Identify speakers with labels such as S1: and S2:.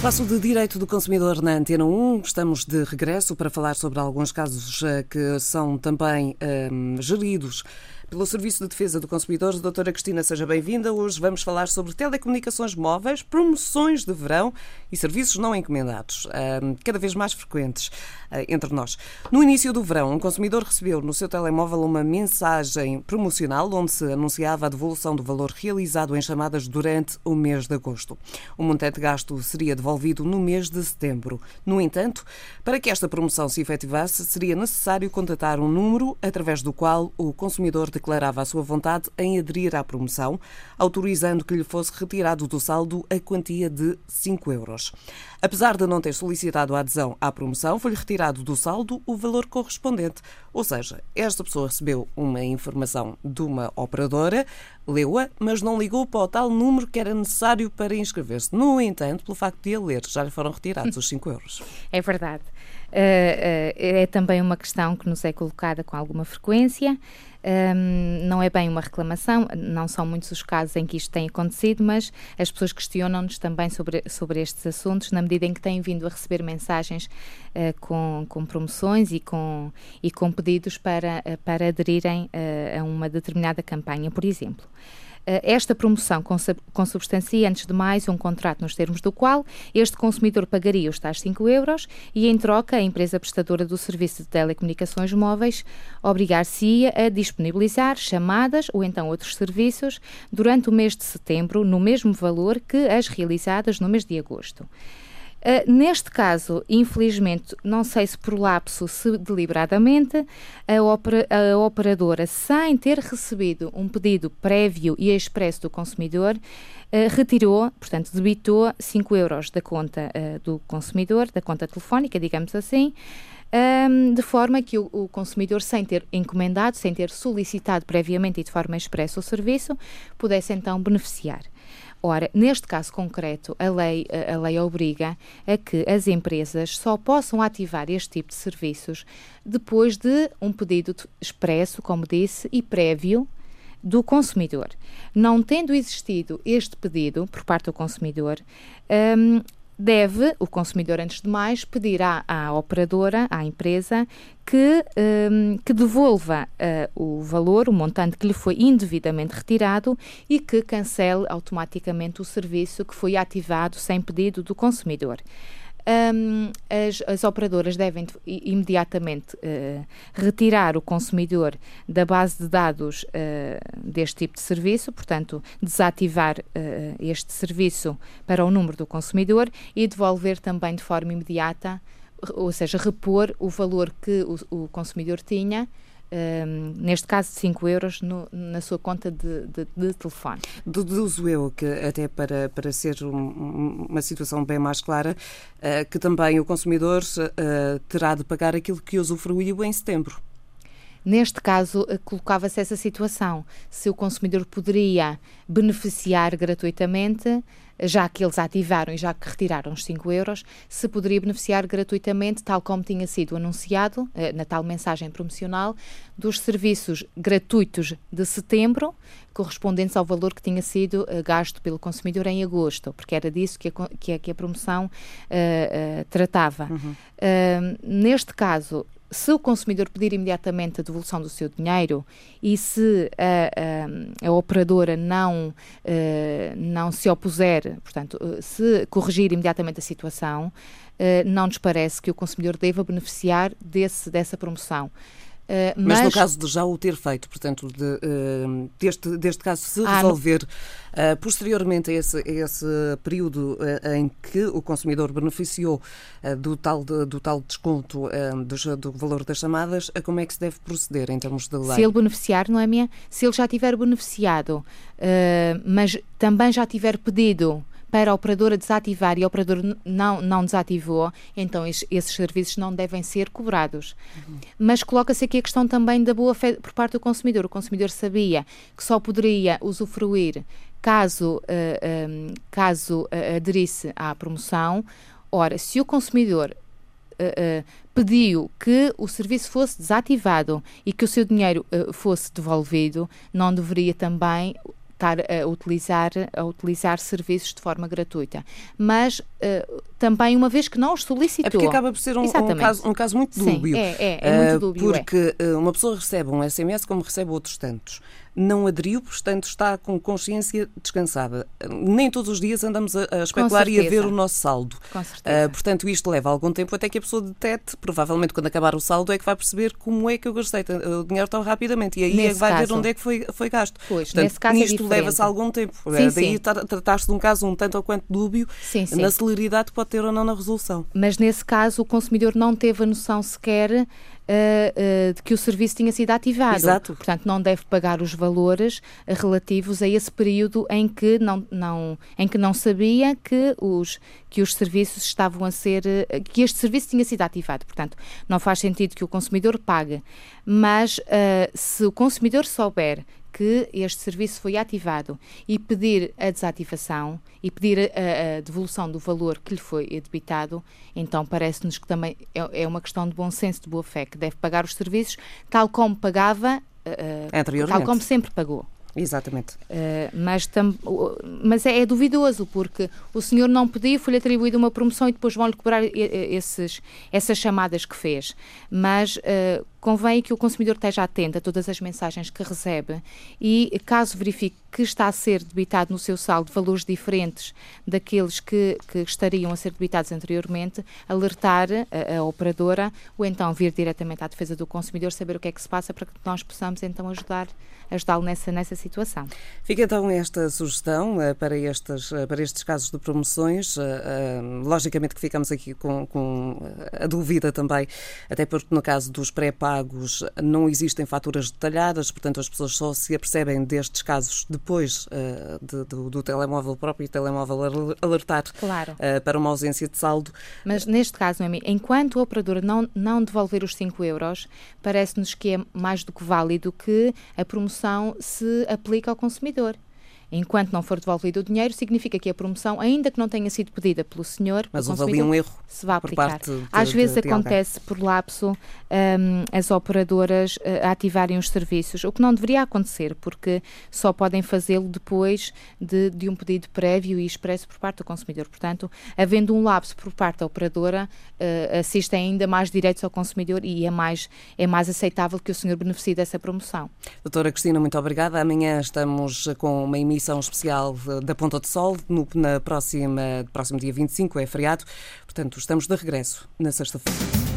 S1: Espaço de Direito do Consumidor na Antena 1. Estamos de regresso para falar sobre alguns casos eh, que são também um, ehm, geridos pelo Serviço de Defesa do Consumidor. Doutora Cristina, seja bem-vinda. Hoje vamos falar sobre telecomunicações móveis, promoções de verão e serviços não encomendados, cada vez mais frequentes entre nós. No início do verão, um consumidor recebeu no seu telemóvel uma mensagem promocional onde se anunciava a devolução do valor realizado em chamadas durante o mês de agosto. O montante gasto seria devolvido no mês de setembro. No entanto, para que esta promoção se efetivasse, seria necessário contatar um número através do qual o consumidor declarava a sua vontade em aderir à promoção, autorizando que lhe fosse retirado do saldo a quantia de 5 euros. Apesar de não ter solicitado a adesão à promoção, foi-lhe retirado do saldo o valor correspondente. Ou seja, esta pessoa recebeu uma informação de uma operadora, leu-a, mas não ligou para o tal número que era necessário para inscrever-se. No entanto, pelo facto de a ler, já lhe foram retirados os 5 euros.
S2: É verdade. Uh, uh, é também uma questão que nos é colocada com alguma frequência. Um, não é bem uma reclamação, não são muitos os casos em que isto tem acontecido, mas as pessoas questionam-nos também sobre, sobre estes assuntos, na medida em que têm vindo a receber mensagens uh, com, com promoções e com, e com pedidos para, para aderirem uh, a uma determinada campanha, por exemplo. Eh, esta promoção consubstancia, antes de mais, um contrato nos termos do qual este consumidor pagaria os tais 5 euros e, em troca, a empresa prestadora do serviço de telecomunicações móveis obrigar-se-ia a disponibilizar chamadas ou então outros serviços durante o mês de setembro no mesmo valor que as realizadas no mês de agosto. Uh, neste caso, infelizmente, não sei se por lapso, se deliberadamente, a, opera, a, operadora, sem ter recebido um pedido prévio e expresso do consumidor, uh, retirou, portanto, debitou 5 euros da conta uh, do consumidor, da conta telefónica, digamos assim, um, de forma que o, o, consumidor, sem ter encomendado, sem ter solicitado previamente e de forma expressa o serviço, pudesse então beneficiar. Ora, neste caso concreto, a lei, a lei obriga a que as empresas só possam ativar este tipo de serviços depois de um pedido expresso, como disse, e prévio do consumidor. Não tendo existido este pedido por parte do consumidor, um, deve o consumidor, antes de mais, pedir à, à operadora, à empresa, que, um, que devolva uh, o valor, o montante que lhe foi indevidamente retirado e que cancele automaticamente o serviço que foi ativado sem pedido do consumidor um, as, as, operadoras devem imediatamente uh, retirar o consumidor da base de dados uh, deste tipo de serviço, portanto, desativar uh, este serviço para o número do consumidor e devolver também de forma imediata, ou seja, repor o valor que o, o consumidor tinha um, neste caso de 5 euros, no, na sua conta de, de, de, telefone.
S1: Deduzo eu que, até para, para ser um, uma situação bem mais clara, uh, que também o consumidor uh, terá de pagar aquilo que usufruiu em setembro.
S2: Neste caso, uh, colocava-se essa situação. Se o consumidor poderia beneficiar gratuitamente já que eles ativaram e já que retiraram os 5 euros, se poderia beneficiar gratuitamente, tal como tinha sido anunciado eh, na tal mensagem promocional, dos serviços gratuitos de setembro, correspondentes ao valor que tinha sido uh, gasto pelo consumidor em agosto, porque era disso que a, que a, que a promoção uh, uh, tratava. Uhum. neste caso, se o consumidor pedir imediatamente a devolução do seu dinheiro e se a, a, a operadora não, uh, não se opuser, portanto, uh, se corrigir imediatamente a situação, uh, não nos parece que o consumidor deva beneficiar desse, dessa promoção.
S1: Uh, mas, mas, no caso de já o ter feito, portanto, de, uh, deste, deste caso se ah, resolver uh, posteriormente a esse, a esse período em que o consumidor beneficiou do, tal, de, do tal desconto do, do, valor das chamadas, como é que se deve proceder em termos de lei?
S2: Se ele beneficiar, não é minha? Se ele já tiver beneficiado, mas também já tiver pedido para a operadora desativar e a operadora não, não desativou, então esses, esses serviços não devem ser cobrados. Uhum. Mas coloca-se aqui a questão também da boa fé por parte do consumidor. O consumidor sabia que só poderia usufruir caso, uh, eh, um, ehm, caso uh, aderisse à promoção. Ora, se o consumidor Uh, uh, pediu que o serviço fosse desativado e que o seu dinheiro uh, fosse devolvido, não deveria também estar a utilizar, a utilizar serviços de forma gratuita. Mas uh, também uma vez que não os solicitou.
S1: É porque acaba por ser um, um, caso, um caso, muito dúbio.
S2: Sim, é, é, é muito dúbio.
S1: Porque é. uma pessoa recebe um SMS como recebe outros tantos não aderiu, portanto está com consciência descansada. Nem todos os dias andamos a, a especular e a ver o nosso saldo.
S2: Com certeza.
S1: Uh, portanto, isto leva algum tempo até que a pessoa detete, provavelmente quando acabar o saldo é que vai perceber como é que eu gastei o dinheiro tão rapidamente e aí é que vai caso, ver onde é que foi, foi gasto.
S2: Pois,
S1: portanto,
S2: nesse caso é
S1: isto
S2: é
S1: leva-se algum tempo.
S2: Sim,
S1: daí tratar-se de um caso um tanto ou quanto dúbio
S2: sim, sim.
S1: na celeridade que pode ter ou não na resolução.
S2: Mas nesse caso o consumidor não teve a noção sequer uh, de que o serviço tinha sido ativado.
S1: Exato.
S2: Portanto, não deve pagar os valores relativos a esse período em que não, não, em que não sabia que os, que os serviços estavam a ser, que este serviço tinha sido ativado. Portanto, não faz sentido que o consumidor pague. Mas uh, se o consumidor souber que este serviço foi ativado e pedir a desativação e pedir a, a devolução do valor que lhe foi debitado, então parece-nos que também é, é, uma questão de bom senso, de boa fé, que deve pagar os serviços tal como pagava, uh, tal como sempre pagou.
S1: Exatamente.
S2: Uh, mas, mas é, é, duvidoso, porque o senhor não pediu, foi-lhe atribuída uma promoção e depois vão-lhe cobrar esses, essas chamadas que fez. Mas uh, convém que o consumidor esteja atento a todas as mensagens que recebe e, caso verifique que está a ser debitado no seu saldo valores diferentes daqueles que, que estariam a ser debitados anteriormente, alertar a, a, operadora ou então vir diretamente à defesa do consumidor, saber o que é que se passa para que nós possamos então ajudar ajudá-lo nessa, nessa situação.
S1: Fica então esta sugestão uh, para, estes, uh, para estes casos de promoções. Uh, logicamente que ficamos aqui com, com a dúvida também, até porque no caso dos pré-pagos não existem faturas detalhadas, portanto as pessoas só se apercebem destes casos depois de, do, do, telemóvel próprio e telemóvel alertar
S2: claro.
S1: para uma ausência de saldo.
S2: Mas neste caso, Noemi, enquanto o operador não, não devolver os 5 euros, parece-nos que é mais do que válido que a promoção se aplica ao consumidor. Enquanto não for devolvido o dinheiro, significa que a promoção, ainda que não tenha sido pedida pelo senhor,
S1: mas houve ali um erro
S2: se vai aplicar. De, Às vezes de, de acontece por lapso um, as operadoras uh, ativarem os serviços, o que não deveria acontecer, porque só podem fazê-lo depois de, de, um pedido prévio e expresso por parte do consumidor. Portanto, havendo um lapso por parte da operadora, uh, assistem ainda mais direitos ao consumidor e é mais, é mais aceitável que o senhor beneficie dessa promoção.
S1: Doutora Cristina, muito obrigada. Amanhã estamos com uma emissão emissão especial da Ponta do Sol, no na próxima, próximo dia 25, é feriado. Portanto, estamos de regresso na sexta-feira.